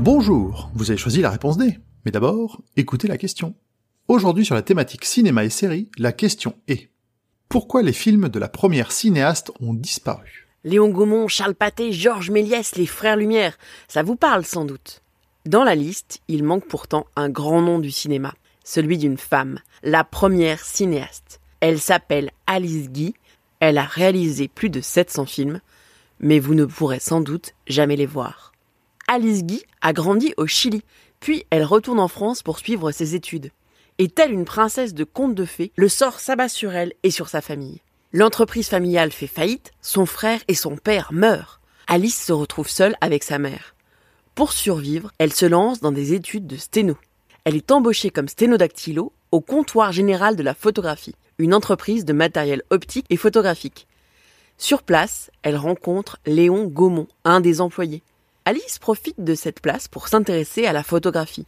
Bonjour, vous avez choisi la réponse D. Mais d'abord, écoutez la question. Aujourd'hui sur la thématique cinéma et série, la question est pourquoi les films de la première cinéaste ont disparu? Léon Gaumont, Charles Pathé, Georges Méliès, les frères Lumière, ça vous parle sans doute. Dans la liste, il manque pourtant un grand nom du cinéma, celui d'une femme, la première cinéaste. Elle s'appelle Alice Guy, elle a réalisé plus de 700 films, mais vous ne pourrez sans doute jamais les voir. Alice Guy a grandi au Chili, puis elle retourne en France pour suivre ses études. Et telle une princesse de conte de fées, le sort s'abat sur elle et sur sa famille. L'entreprise familiale fait faillite, son frère et son père meurent. Alice se retrouve seule avec sa mère. Pour survivre, elle se lance dans des études de sténo. Elle est embauchée comme sténodactylo au comptoir général de la photographie, une entreprise de matériel optique et photographique. Sur place, elle rencontre Léon Gaumont, un des employés. Alice profite de cette place pour s'intéresser à la photographie.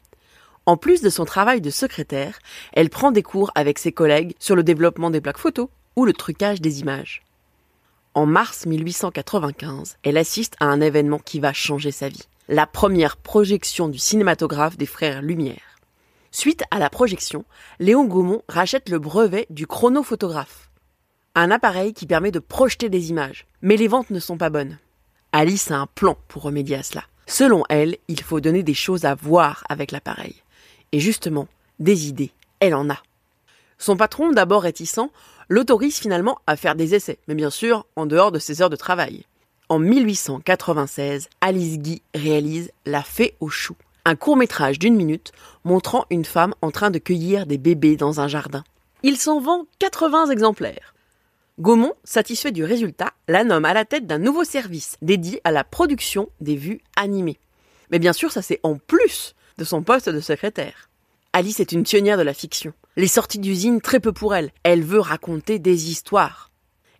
En plus de son travail de secrétaire, elle prend des cours avec ses collègues sur le développement des plaques photos ou le trucage des images. En mars 1895, elle assiste à un événement qui va changer sa vie. La première projection du cinématographe des frères Lumière. Suite à la projection, Léon Gaumont rachète le brevet du chronophotographe. Un appareil qui permet de projeter des images. Mais les ventes ne sont pas bonnes. Alice a un plan pour remédier à cela. Selon elle, il faut donner des choses à voir avec l'appareil. Et justement, des idées, elle en a. Son patron, d'abord réticent, l'autorise finalement à faire des essais, mais bien sûr en dehors de ses heures de travail. En 1896, Alice Guy réalise La Fée aux choux, un court métrage d'une minute montrant une femme en train de cueillir des bébés dans un jardin. Il s'en vend 80 exemplaires. Gaumont, satisfait du résultat, la nomme à la tête d'un nouveau service dédié à la production des vues animées. Mais bien sûr, ça c'est en plus de son poste de secrétaire. Alice est une pionnière de la fiction. Les sorties d'usine, très peu pour elle. Elle veut raconter des histoires.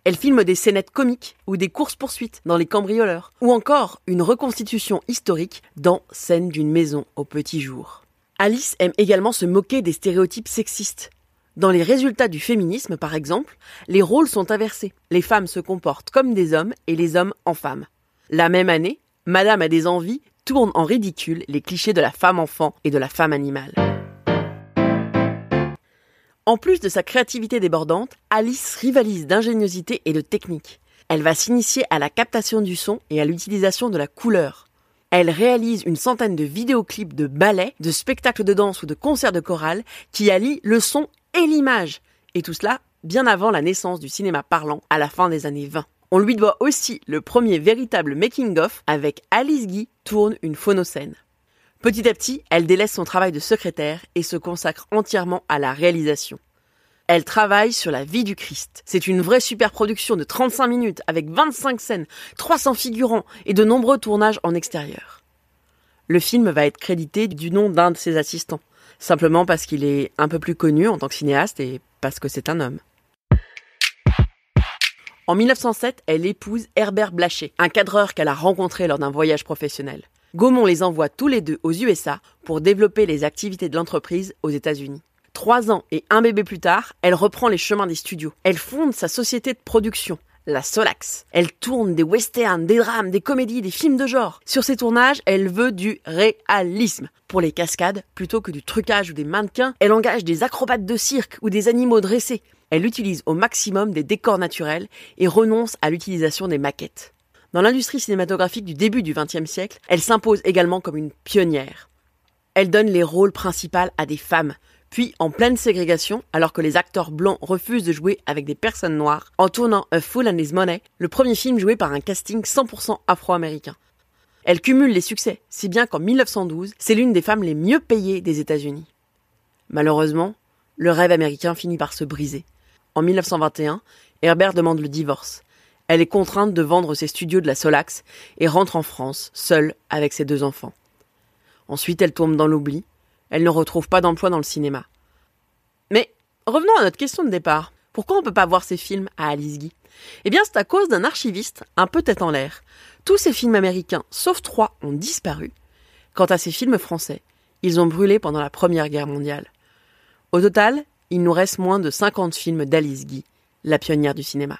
Elle filme des scénettes comiques ou des courses-poursuites dans Les Cambrioleurs, ou encore une reconstitution historique dans Scène d'une maison au petit jour. Alice aime également se moquer des stéréotypes sexistes. Dans les résultats du féminisme, par exemple, les rôles sont inversés. Les femmes se comportent comme des hommes et les hommes en femmes. La même année, Madame a des envies tourne en ridicule les clichés de la femme enfant et de la femme animale. En plus de sa créativité débordante, Alice rivalise d'ingéniosité et de technique. Elle va s'initier à la captation du son et à l'utilisation de la couleur. Elle réalise une centaine de vidéoclips de ballets, de spectacles de danse ou de concerts de chorale qui allient le son et l'image. Et tout cela bien avant la naissance du cinéma parlant à la fin des années 20. On lui doit aussi le premier véritable making-of avec Alice Guy tourne une phonocène. Petit à petit, elle délaisse son travail de secrétaire et se consacre entièrement à la réalisation. Elle travaille sur la vie du Christ. C'est une vraie superproduction de 35 minutes avec 25 scènes, 300 figurants et de nombreux tournages en extérieur. Le film va être crédité du nom d'un de ses assistants, simplement parce qu'il est un peu plus connu en tant que cinéaste et parce que c'est un homme. En 1907, elle épouse Herbert Blaché, un cadreur qu'elle a rencontré lors d'un voyage professionnel. Gaumont les envoie tous les deux aux USA pour développer les activités de l'entreprise aux États-Unis. Trois ans et un bébé plus tard, elle reprend les chemins des studios. Elle fonde sa société de production, la Solax. Elle tourne des westerns, des drames, des comédies, des films de genre. Sur ses tournages, elle veut du réalisme. Pour les cascades, plutôt que du trucage ou des mannequins, elle engage des acrobates de cirque ou des animaux dressés. Elle utilise au maximum des décors naturels et renonce à l'utilisation des maquettes. Dans l'industrie cinématographique du début du XXe siècle, elle s'impose également comme une pionnière. Elle donne les rôles principaux à des femmes, puis en pleine ségrégation, alors que les acteurs blancs refusent de jouer avec des personnes noires, en tournant A Fool and His Money, le premier film joué par un casting 100% afro-américain. Elle cumule les succès, si bien qu'en 1912, c'est l'une des femmes les mieux payées des États-Unis. Malheureusement, le rêve américain finit par se briser. En 1921, Herbert demande le divorce. Elle est contrainte de vendre ses studios de la Solax et rentre en France, seule avec ses deux enfants. Ensuite, elle tombe dans l'oubli. Elle ne retrouve pas d'emploi dans le cinéma. Mais revenons à notre question de départ. Pourquoi on ne peut pas voir ces films à Alice Guy? Eh bien, c'est à cause d'un archiviste un peu tête en l'air. Tous ces films américains, sauf trois, ont disparu. Quant à ces films français, ils ont brûlé pendant la Première Guerre mondiale. Au total, il nous reste moins de 50 films d'Alice Guy, la pionnière du cinéma.